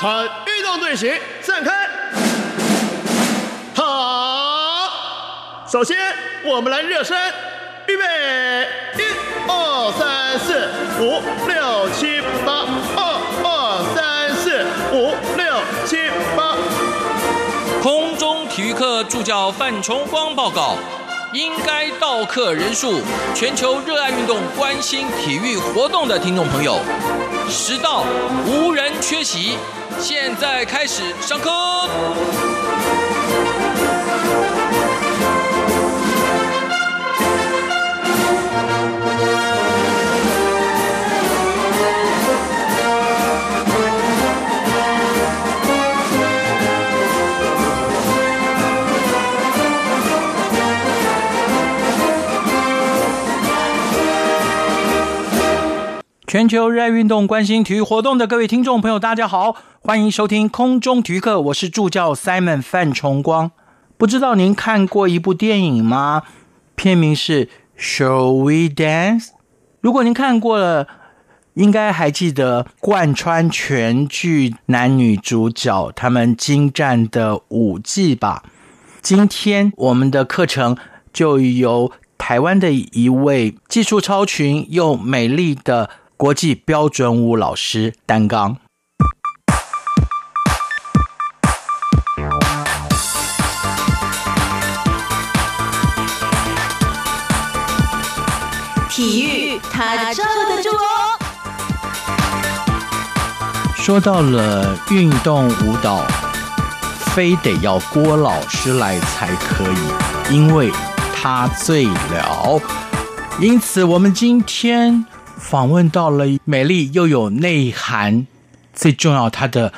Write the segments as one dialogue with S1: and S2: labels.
S1: 参运动队形散开。好，首先我们来热身，预备，一、二、三、四、五、六、七、八，二、二、三、四、五、六、七、八。
S2: 空中体育课助教范崇光报告：应该到课人数，全球热爱运动、关心体育活动的听众朋友，实到无人缺席。现在开始上课。全球热爱运动、关心体育活动的各位听众朋友，大家好，欢迎收听空中体育课，我是助教 Simon 范崇光。不知道您看过一部电影吗？片名是《Shall We Dance》。如果您看过了，应该还记得贯穿全剧男女主角他们精湛的舞技吧？今天我们的课程就由台湾的一位技术超群又美丽的。国际标准舞老师担纲，
S3: 体育他罩得住哦。
S2: 说到了运动舞蹈，非得要郭老师来才可以，因为他最了。因此，我们今天。访问到了美丽又有内涵，最重要，她的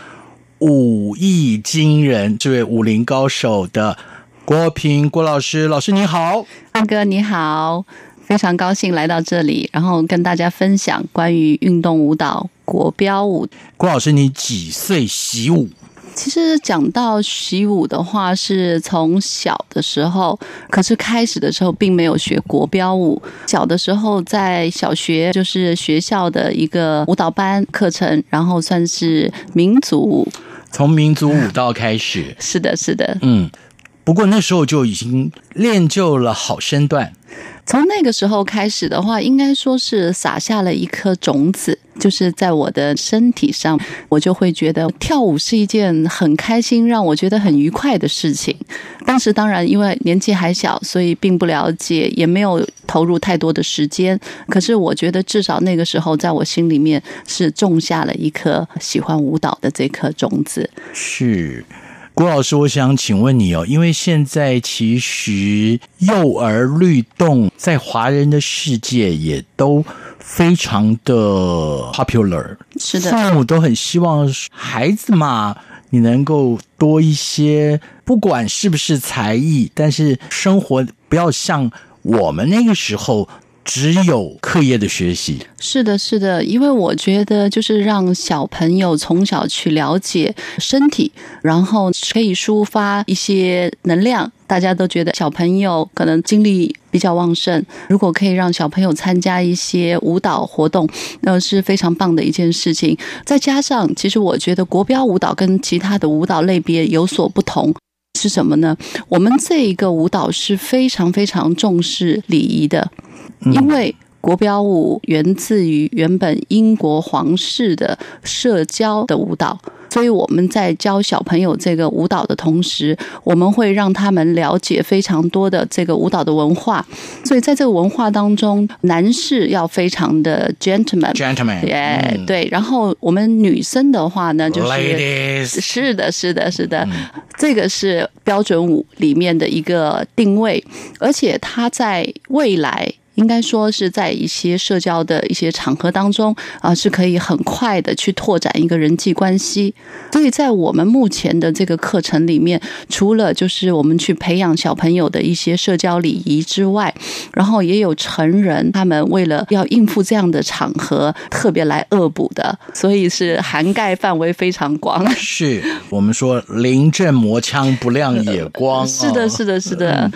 S2: 武艺惊人，这位武林高手的郭平郭老师，老师你好，
S4: 阿哥你好，非常高兴来到这里，然后跟大家分享关于运动舞蹈国标舞。
S2: 郭老师，你几岁习武？
S4: 其实讲到习武的话，是从小的时候，可是开始的时候并没有学国标舞。小的时候在小学就是学校的一个舞蹈班课程，然后算是民族舞，
S2: 从民族舞蹈开始。
S4: 是的，是的，
S2: 嗯。不过那时候就已经练就了好身段。
S4: 从那个时候开始的话，应该说是撒下了一颗种子，就是在我的身体上，我就会觉得跳舞是一件很开心、让我觉得很愉快的事情。当时当然因为年纪还小，所以并不了解，也没有投入太多的时间。可是我觉得至少那个时候，在我心里面是种下了一颗喜欢舞蹈的这颗种子。
S2: 是。郭老师，我想请问你哦，因为现在其实幼儿律动在华人的世界也都非常的 popular，
S4: 是的，
S2: 父母都很希望孩子嘛，你能够多一些，不管是不是才艺，但是生活不要像我们那个时候。只有课业的学习
S4: 是的，是的，因为我觉得就是让小朋友从小去了解身体，然后可以抒发一些能量。大家都觉得小朋友可能精力比较旺盛，如果可以让小朋友参加一些舞蹈活动，那是非常棒的一件事情。再加上，其实我觉得国标舞蹈跟其他的舞蹈类别有所不同，是什么呢？我们这一个舞蹈是非常非常重视礼仪的。因为国标舞源自于原本英国皇室的社交的舞蹈，所以我们在教小朋友这个舞蹈的同时，我们会让他们了解非常多的这个舞蹈的文化。所以在这个文化当中，男士要非常的
S2: gentleman，gentleman，
S4: 耶，对。然后我们女生的话呢，就是
S2: ladies，
S4: 是的，是的，是的，这个是标准舞里面的一个定位，而且它在未来。应该说是在一些社交的一些场合当中啊，是可以很快的去拓展一个人际关系。所以在我们目前的这个课程里面，除了就是我们去培养小朋友的一些社交礼仪之外，然后也有成人他们为了要应付这样的场合，特别来恶补的，所以是涵盖范围非常广。
S2: 是我们说临阵磨枪不亮 也光，
S4: 是的，是的，是的。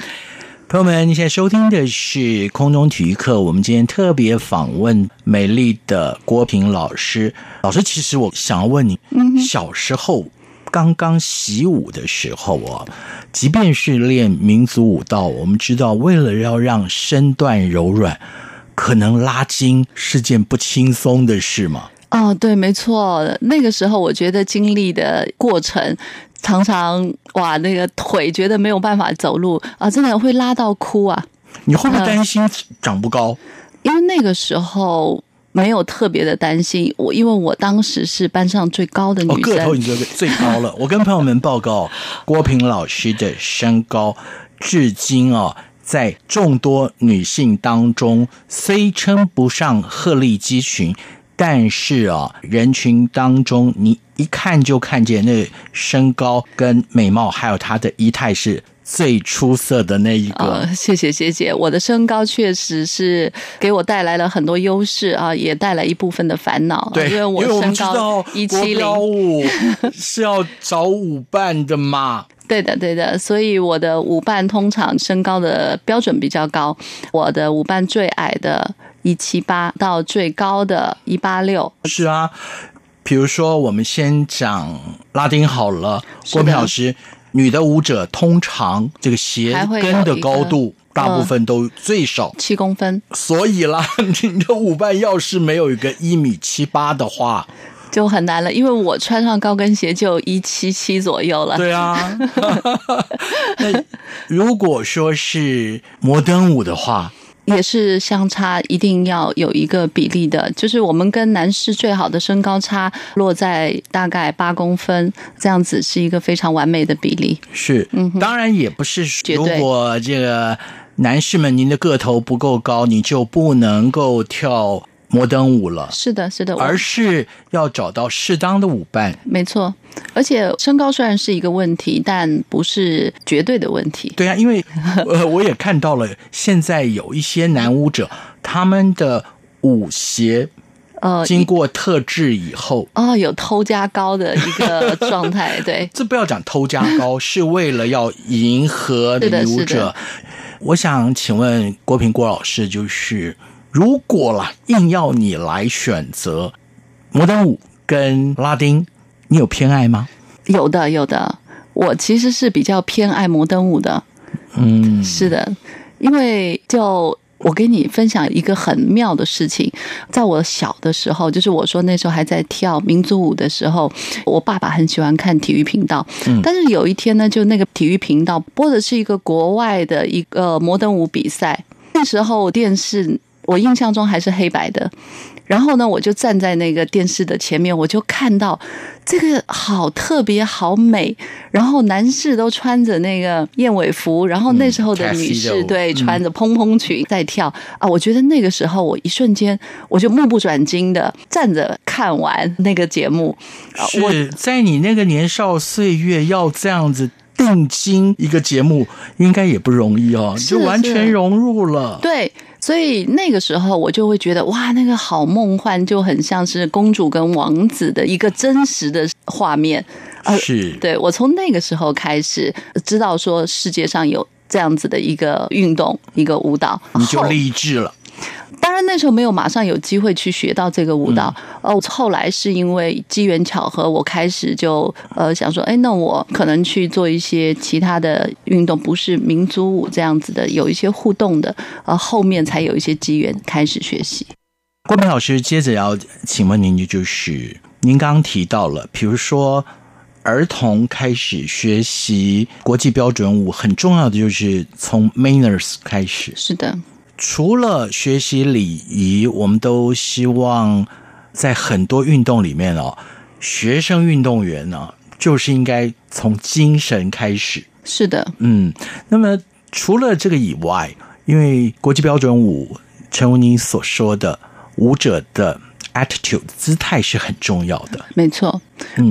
S2: 朋友们，你现在收听的是空中体育课。我们今天特别访问美丽的郭平老师。老师，其实我想要问你，小时候刚刚习武的时候哦，即便是练民族舞蹈，我们知道为了要让身段柔软，可能拉筋是件不轻松的事吗。
S4: 哦，对，没错，那个时候我觉得经历的过程。常常哇，那个腿觉得没有办法走路啊，真的会拉到哭啊！
S2: 你会不会担心长不高？
S4: 因为那个时候没有特别的担心我，因为我当时是班上最高的女生，
S2: 个头已经最高了。我跟朋友们报告，郭平老师的身高至今啊，在众多女性当中虽称不上鹤立鸡群。但是啊，人群当中，你一看就看见那身高跟美貌，还有他的仪态是最出色的那一个。
S4: 谢谢谢谢，我的身高确实是给我带来了很多优势啊，也带来一部分的烦恼。
S2: 对，
S4: 因为
S2: 我
S4: 身高一七零
S2: 五是要找舞伴的嘛。
S4: 对的对的，所以我的舞伴通常身高的标准比较高，我的舞伴最矮的。一七八到最高的一八六，
S2: 是啊。比如说，我们先讲拉丁好了。郭明老师，女的舞者通常这个鞋跟的高度，大部分都最少
S4: 七公分。
S2: 所以啦，你的舞伴要是没有一个一米七八的话，
S4: 就很难了。因为我穿上高跟鞋就一七七左右了。
S2: 对啊。那如果说是摩登舞的话。
S4: 也是相差一定要有一个比例的，就是我们跟男士最好的身高差落在大概八公分，这样子是一个非常完美的比例。
S2: 是，嗯，当然也不是，如果这个男士们您的个头不够高，你就不能够跳。摩登舞了，
S4: 是的，是的，
S2: 而是要找到适当的舞伴。
S4: 没错，而且身高虽然是一个问题，但不是绝对的问题。
S2: 对啊，因为 呃，我也看到了，现在有一些男舞者，他们的舞鞋呃，经过特制以后，
S4: 哦，有偷加高的一个状态。对，
S2: 这不要讲偷加高，是为了要迎合女舞者。我想请问郭平郭老师，就是。如果啦，硬要你来选择摩登舞跟拉丁，你有偏爱吗？
S4: 有的，有的。我其实是比较偏爱摩登舞的。嗯，是的，因为就我给你分享一个很妙的事情，在我小的时候，就是我说那时候还在跳民族舞的时候，我爸爸很喜欢看体育频道。嗯，但是有一天呢，就那个体育频道播的是一个国外的一个摩登舞比赛，那时候电视。我印象中还是黑白的，然后呢，我就站在那个电视的前面，我就看到这个好特别好美，然后男士都穿着那个燕尾服，然后那时候的女士对穿着蓬蓬裙在跳啊，我觉得那个时候我一瞬间我就目不转睛的站着看完那个节目。
S2: 是在你那个年少岁月要这样子定睛一个节目，应该也不容易哦，就完全融入了。
S4: 对。所以那个时候我就会觉得哇，那个好梦幻，就很像是公主跟王子的一个真实的画面。
S2: 是，
S4: 对我从那个时候开始知道说世界上有这样子的一个运动，一个舞蹈，
S2: 你就励志了。
S4: 当然那时候没有马上有机会去学到这个舞蹈，哦，后来是因为机缘巧合，我开始就呃想说，哎，那我可能去做一些其他的运动，不是民族舞这样子的，有一些互动的，呃，后面才有一些机缘开始学习。
S2: 郭明老师，接着要请问您的就是，您刚刚提到了，比如说儿童开始学习国际标准舞，很重要的就是从 manners 开始，
S4: 是的。
S2: 除了学习礼仪，我们都希望在很多运动里面哦，学生运动员呢，就是应该从精神开始。
S4: 是的，
S2: 嗯。那么除了这个以外，因为国际标准舞，陈如您所说的舞者的 attitude 姿态是很重要的。
S4: 没错，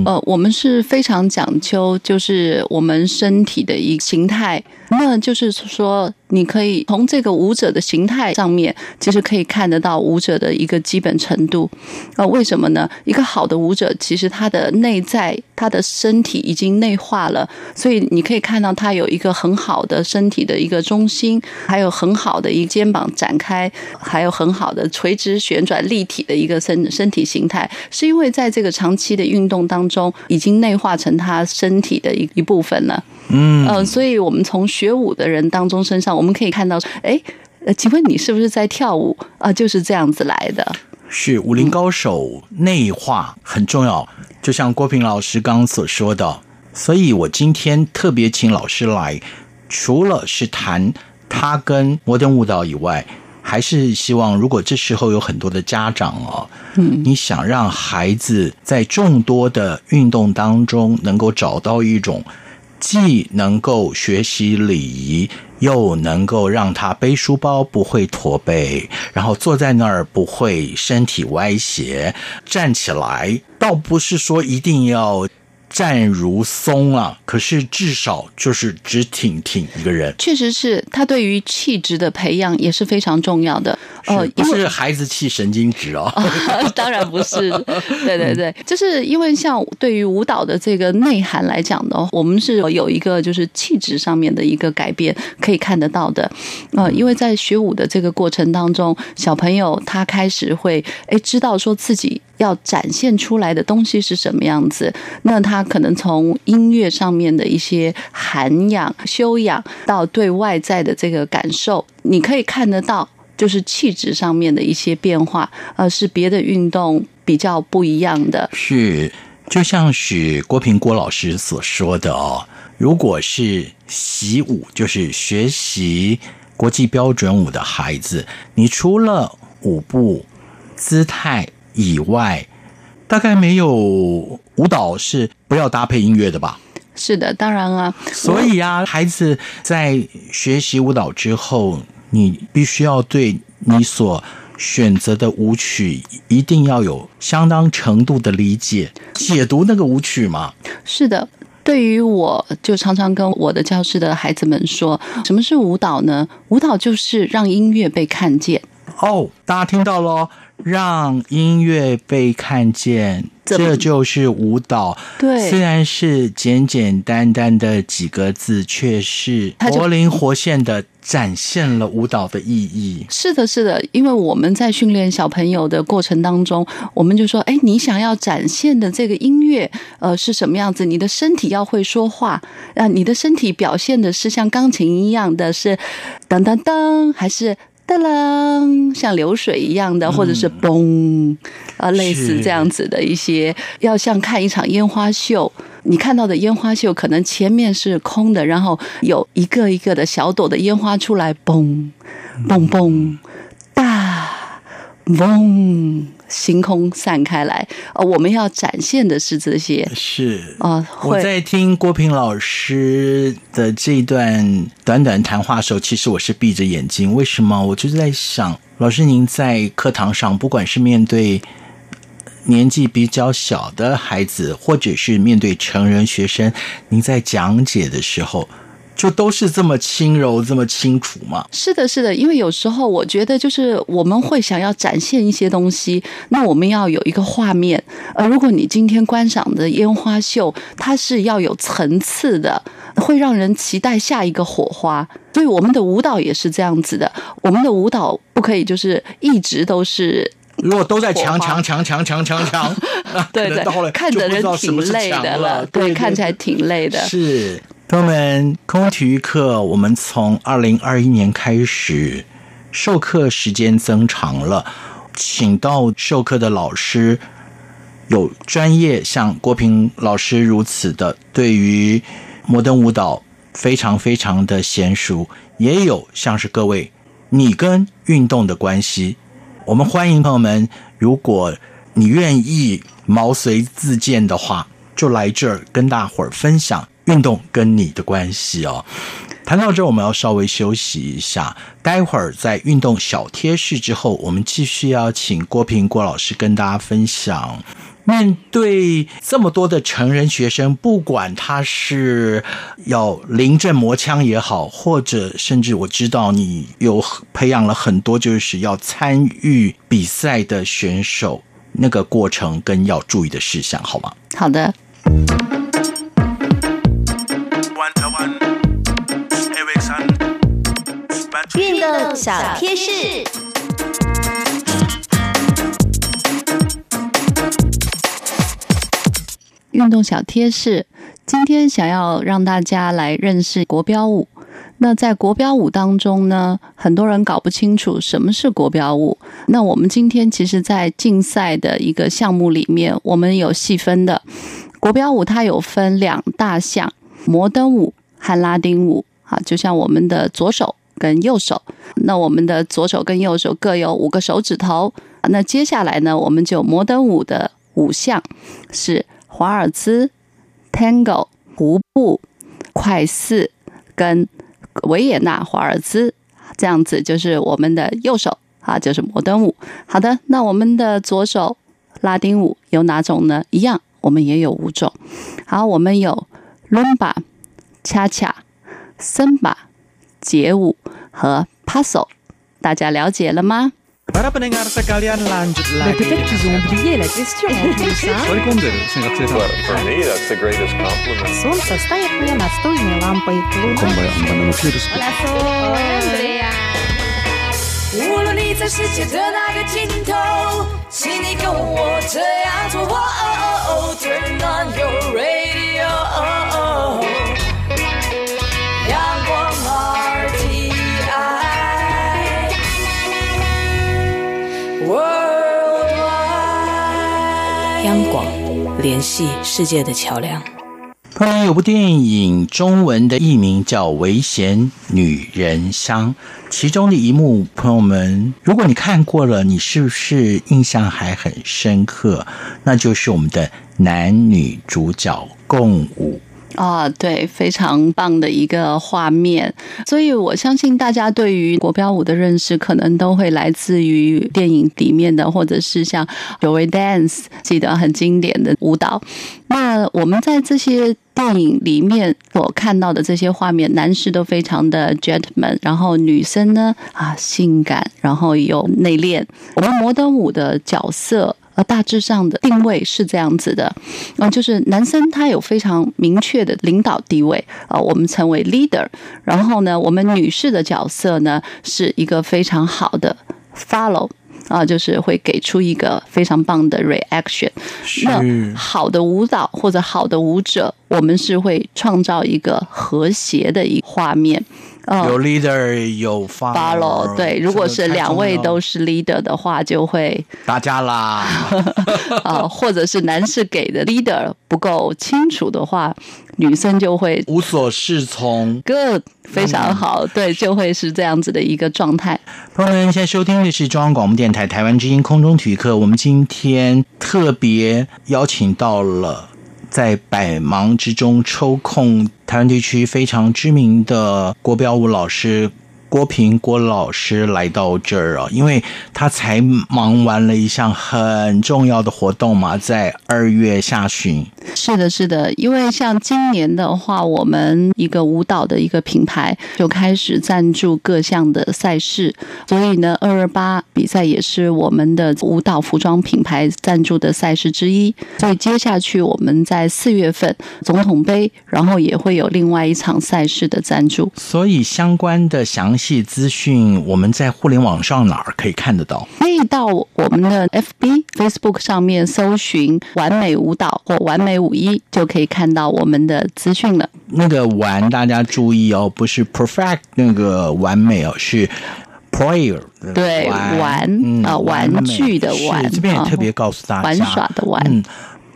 S4: 呃，我们是非常讲究，就是我们身体的一个形态。那就是说，你可以从这个舞者的形态上面，其实可以看得到舞者的一个基本程度。呃，为什么呢？一个好的舞者，其实他的内在、他的身体已经内化了，所以你可以看到他有一个很好的身体的一个中心，还有很好的一个肩膀展开，还有很好的垂直旋转立体的一个身身体形态，是因为在这个长期的运动当中，已经内化成他身体的一一部分了。
S2: 嗯，
S4: 呃，所以我们从学舞的人当中身上，我们可以看到，哎，呃，请问你是不是在跳舞？啊、就是这样子来的。
S2: 是武林高手内化很重要，就像郭平老师刚刚所说的，所以我今天特别请老师来，除了是谈他跟摩登舞蹈以外，还是希望如果这时候有很多的家长哦，嗯，你想让孩子在众多的运动当中能够找到一种既能够学习礼仪，又能够让他背书包不会驼背，然后坐在那儿不会身体歪斜，站起来倒不是说一定要站如松啊，可是至少就是直挺挺一个人。
S4: 确实是他对于气质的培养也是非常重要的。呃
S2: 是，不是孩子气神经质哦？
S4: 当然不是，对对对，就是因为像对于舞蹈的这个内涵来讲呢，我们是有一个就是气质上面的一个改变可以看得到的。呃，因为在学舞的这个过程当中，小朋友他开始会哎知道说自己要展现出来的东西是什么样子，那他可能从音乐上面的一些涵养、修养，到对外在的这个感受，你可以看得到。就是气质上面的一些变化，呃，是别的运动比较不一样的。
S2: 是，就像是郭平郭老师所说的哦，如果是习武，就是学习国际标准舞的孩子，你除了舞步、姿态以外，大概没有舞蹈是不要搭配音乐的吧？
S4: 是的，当然啊，
S2: 所以啊，孩子在学习舞蹈之后，你必须要对你所选择的舞曲一定要有相当程度的理解，解读那个舞曲嘛。
S4: 是的。对于我，就常常跟我的教室的孩子们说，什么是舞蹈呢？舞蹈就是让音乐被看见。
S2: 哦，大家听到喽，让音乐被看见，这就是舞蹈。
S4: 对
S2: 虽然是简简单单的几个字，却是活灵活现的展现了舞蹈的意义。
S4: 是的，是的，因为我们在训练小朋友的过程当中，我们就说，哎，你想要展现的这个音乐，呃，是什么样子？你的身体要会说话，啊、你的身体表现的是像钢琴一样的是噔噔噔，还是？噔噔，像流水一样的，或者是嘣，啊，类似这样子的一些，要像看一场烟花秀。你看到的烟花秀，可能前面是空的，然后有一个一个的小朵的烟花出来，嘣，嘣嘣，大，嗡，星空散开来。呃，我们要展现的是这些
S2: 是
S4: 啊、
S2: 我在听郭平老师的这一段短短谈话的时候，其实我是闭着眼睛。为什么？我就是在想，老师您在课堂上，不管是面对年纪比较小的孩子，或者是面对成人学生，您在讲解的时候，就都是这么轻柔、这么清楚吗？
S4: 是的，是的，因为有时候我觉得，就是我们会想要展现一些东西，那我们要有一个画面。呃，如果你今天观赏的烟花秀，它是要有层次的，会让人期待下一个火花。所以我们的舞蹈也是这样子的，我们的舞蹈不可以就是一直都是
S2: 如果都在强强强强强强强，
S4: 对对看的人挺累的
S2: 了，
S4: 对，看起来挺累的。
S2: 是，朋友们，空体育课我们从二零二一年开始授课时间增长了，请到授课的老师有专业，像郭平老师如此的，对于摩登舞蹈非常非常的娴熟，也有像是各位你跟运动的关系。我们欢迎朋友们，如果你愿意毛遂自荐的话，就来这儿跟大伙儿分享运动跟你的关系哦。谈到这，我们要稍微休息一下，待会儿在运动小贴士之后，我们继续要请郭平郭老师跟大家分享。面对这么多的成人学生，不管他是要临阵磨枪也好，或者甚至我知道你有培养了很多就是要参与比赛的选手，那个过程跟要注意的事项，好吗？
S4: 好的。
S3: 运动小贴士。
S4: 运动小贴士，今天想要让大家来认识国标舞。那在国标舞当中呢，很多人搞不清楚什么是国标舞。那我们今天其实，在竞赛的一个项目里面，我们有细分的国标舞，它有分两大项：摩登舞和拉丁舞。好，就像我们的左手跟右手，那我们的左手跟右手各有五个手指头。那接下来呢，我们就摩登舞的五项是。华尔兹、Tango、胡步、快四跟维也纳华尔兹，这样子就是我们的右手啊，就是摩登舞。好的，那我们的左手拉丁舞有哪种呢？一样，我们也有五种。好，我们有伦巴、恰恰、森巴、街舞和 Paso，大家了解了吗？
S5: Para pendengar sekalian lanjut lagi.
S6: Peut-être qu'ils ont oublié la question en plus, hein
S5: Sorry,混んでる생각してた
S7: But for me, that's the greatest compliment.
S6: Солнце стоит мне настольной лампой.
S5: こんばんは、バナナフルス
S3: Andrea。
S8: 无论你在世界的哪个尽头，请你跟我这样做。哦 Turn on your radio，
S9: 央广，联系世界的桥梁。
S2: 后来有部电影，中文的译名叫《危险女人香》，其中的一幕，朋友们，如果你看过了，你是不是印象还很深刻？那就是我们的男女主角共舞。
S4: 啊，对，非常棒的一个画面，所以我相信大家对于国标舞的认识，可能都会来自于电影里面的，或者是像《Joy Dance》，记得很经典的舞蹈。那我们在这些电影里面所看到的这些画面，男士都非常的 gentleman，然后女生呢啊性感，然后有内敛。我们摩登舞的角色。呃，大致上的定位是这样子的，嗯、呃，就是男生他有非常明确的领导地位，呃，我们称为 leader。然后呢，我们女士的角色呢是一个非常好的 follow。啊，就是会给出一个非常棒的 reaction。那好的舞蹈或者好的舞者，我们是会创造一个和谐的一画面。
S2: 呃、有 leader 有
S4: follow，对，如果是两位都是 leader 的话，就会
S2: 打架啦。
S4: 啊，或者是男士给的 leader 不够清楚的话，女生就会
S2: 无所适从。
S4: Good，非常好，嗯、对，就会是这样子的一个状态。
S2: 朋友们，现在收听的是中央广播电台台湾之音空中体育课，我们今天特别邀请到了。在百忙之中抽空，台湾地区非常知名的国标舞老师郭平郭老师来到这儿啊，因为他才忙完了一项很重要的活动嘛，在二月下旬。
S4: 是的，是的，因为像今年的话，我们一个舞蹈的一个品牌就开始赞助各项的赛事，所以呢，二二八比赛也是我们的舞蹈服装品牌赞助的赛事之一。所以接下去我们在四月份总统杯，然后也会有另外一场赛事的赞助。
S2: 所以相关的详细资讯，我们在互联网上哪儿可以看得到？
S4: 可以到我们的 FB、Facebook 上面搜寻“完美舞蹈”或“完美”。五一就可以看到我们的资讯了。
S2: 那个完，大家注意哦，不是 perfect 那个完美哦，是 player
S4: 对玩
S2: 嗯、
S4: 啊玩具的玩。
S2: 这边也特别告诉大家，
S4: 玩耍的玩。
S2: 嗯，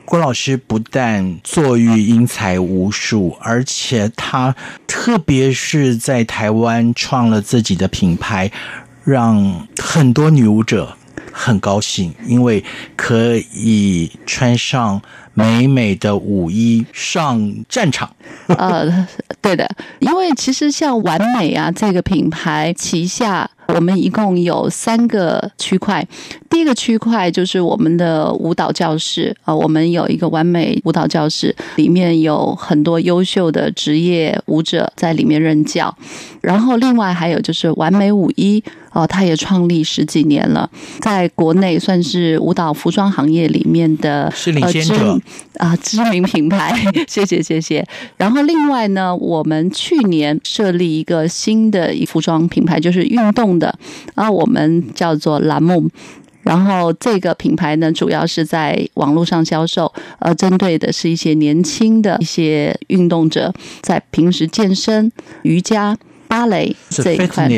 S2: 郭老师不但坐育英才无数，而且他特别是在台湾创了自己的品牌，让很多女舞者。很高兴，因为可以穿上美美的舞衣上战场。
S4: 呃，对的，因为其实像完美啊这个品牌旗下。我们一共有三个区块，第一个区块就是我们的舞蹈教室啊，我们有一个完美舞蹈教室，里面有很多优秀的职业舞者在里面任教。然后另外还有就是完美舞衣哦，它也创立十几年了，在国内算是舞蹈服装行业里面的
S2: 是领先者
S4: 啊，知名品牌。谢谢谢谢。然后另外呢，我们去年设立一个新的一服装品牌，就是运动的啊，我们叫做蓝梦。然后这个品牌呢，主要是在网络上销售，呃，针对的是一些年轻的一些运动者，在平时健身、瑜伽。芭蕾这一块，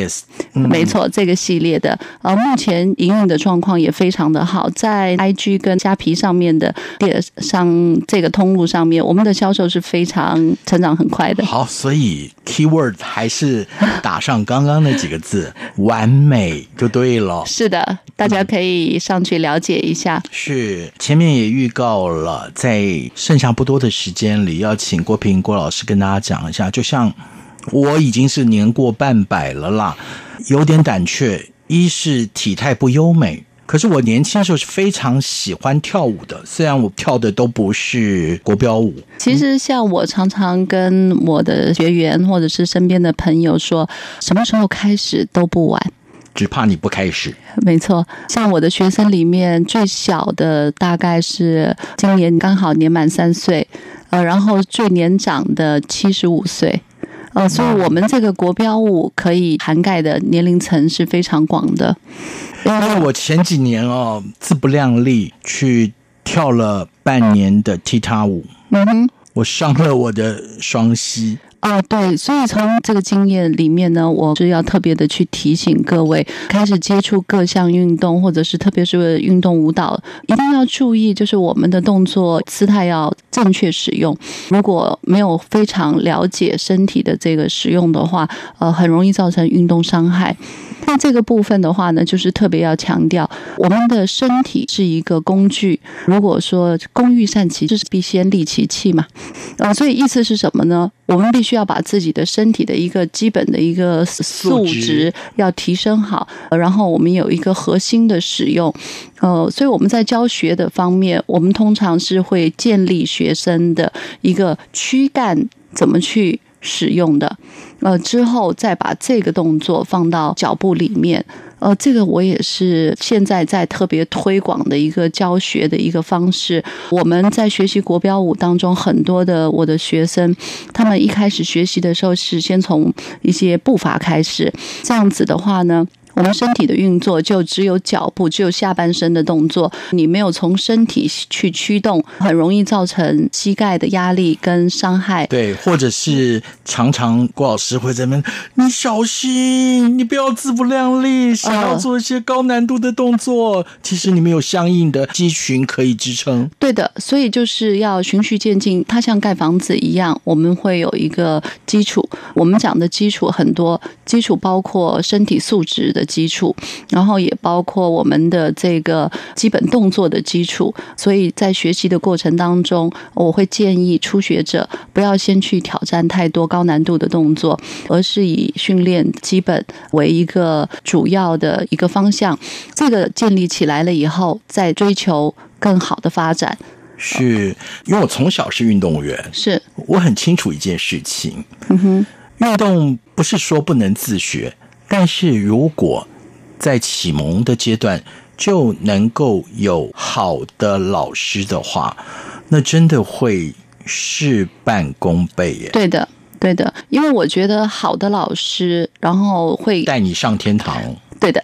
S4: 没错，这个系列的，呃，目前营运的状况也非常的好，在 IG 跟虾皮上面的电商这个通路上面，我们的销售是非常成长很快的。
S2: 好，所以 keyword 还是打上刚刚那几个字，完美就对了。
S4: 是的，大家可以上去了解一下。
S2: 是，前面也预告了，在剩下不多的时间里，要请郭平郭老师跟大家讲一下，就像。我已经是年过半百了啦，有点胆怯。一是体态不优美，可是我年轻的时候是非常喜欢跳舞的，虽然我跳的都不是国标舞。
S4: 其实像我常常跟我的学员或者是身边的朋友说，什么时候开始都不晚，
S2: 只怕你不开始。
S4: 没错，像我的学生里面最小的大概是今年刚好年满三岁，呃，然后最年长的七十五岁。呃，所以我们这个国标舞可以涵盖的年龄层是非常广的。
S2: 因为我前几年哦，自不量力去跳了半年的踢踏舞，嗯哼，我伤了我的双膝。
S4: 哦，对，所以从这个经验里面呢，我是要特别的去提醒各位，开始接触各项运动，或者是特别是运动舞蹈，一定要注意，就是我们的动作姿态要正确使用。如果没有非常了解身体的这个使用的话，呃，很容易造成运动伤害。那这个部分的话呢，就是特别要强调，我们的身体是一个工具。如果说工欲善其事，必先利其器嘛。啊，所以意思是什么呢？我们必须要把自己的身体的一个基本的一个素质要提升好，然后我们有一个核心的使用。呃，所以我们在教学的方面，我们通常是会建立学生的一个躯干怎么去。使用的，呃，之后再把这个动作放到脚步里面，呃，这个我也是现在在特别推广的一个教学的一个方式。我们在学习国标舞当中，很多的我的学生，他们一开始学习的时候是先从一些步伐开始，这样子的话呢。我们身体的运作就只有脚步，只有下半身的动作。你没有从身体去驱动，很容易造成膝盖的压力跟伤害。
S2: 对，或者是常常郭老师会在那，你小心，你不要自不量力，想要做一些高难度的动作，其实你没有相应的肌群可以支撑。
S4: 对的，所以就是要循序渐进。它像盖房子一样，我们会有一个基础。我们讲的基础很多，基础包括身体素质的。基础，然后也包括我们的这个基本动作的基础，所以在学习的过程当中，我会建议初学者不要先去挑战太多高难度的动作，而是以训练基本为一个主要的一个方向。这个建立起来了以后，再追求更好的发展。
S2: 是因为我从小是运动员，
S4: 是
S2: 我很清楚一件事情。嗯哼，运动不是说不能自学。但是如果在启蒙的阶段就能够有好的老师的话，那真的会事半功倍耶。
S4: 对的，对的，因为我觉得好的老师，然后会
S2: 带你上天堂。
S4: 对的，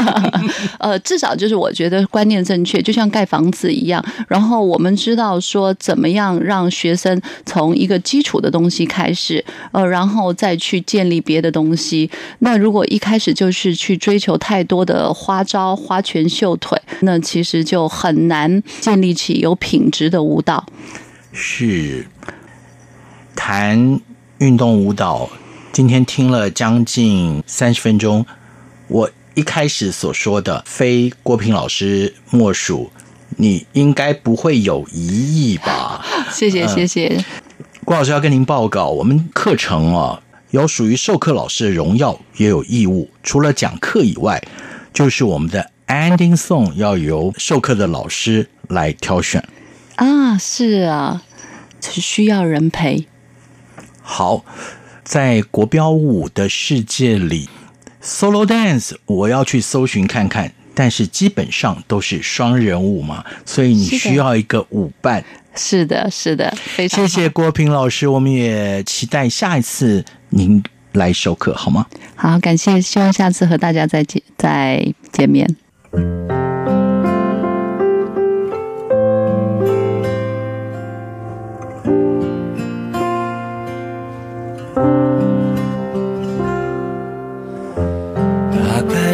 S4: 呃，至少就是我觉得观念正确，就像盖房子一样。然后我们知道说，怎么样让学生从一个基础的东西开始，呃，然后再去建立别的东西。那如果一开始就是去追求太多的花招、花拳绣腿，那其实就很难建立起有品质的舞蹈。
S2: 是谈运动舞蹈，今天听了将近三十分钟。我一开始所说的，非郭平老师莫属，你应该不会有疑义吧？
S4: 谢谢谢谢。
S2: 郭老师要跟您报告，我们课程啊，有属于授课老师的荣耀，也有义务。除了讲课以外，就是我们的 ending song 要由授课的老师来挑选。
S4: 啊，是啊，是需要人陪。
S2: 好，在国标舞的世界里，solo dance 我要去搜寻看看，但是基本上都是双人舞嘛，所以你需要一个舞伴。
S4: 是的，是的，非常
S2: 谢谢郭平老师，我们也期待下一次您来授课，好吗？
S4: 好，感谢，希望下次和大家再见再见面。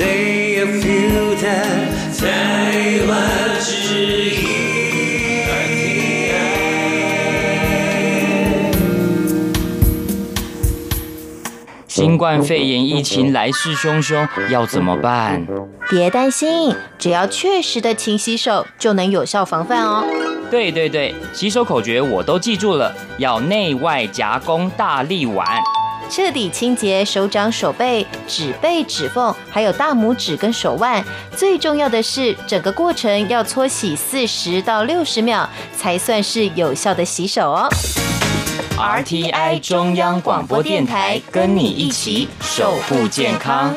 S10: say a few that 台湾之音。
S11: 新冠肺炎疫情来势汹汹，要怎么办？
S3: 别担心，只要确实的勤洗手，就能有效防范哦。
S11: 对对对，洗手口诀我都记住了，要内外夹攻大力丸。
S3: 彻底清洁手掌、手背、指背、指缝，还有大拇指跟手腕。最重要的是，整个过程要搓洗四十到六十秒，才算是有效的洗手哦。
S11: RTI 中央广播电台，跟你一起守护健康。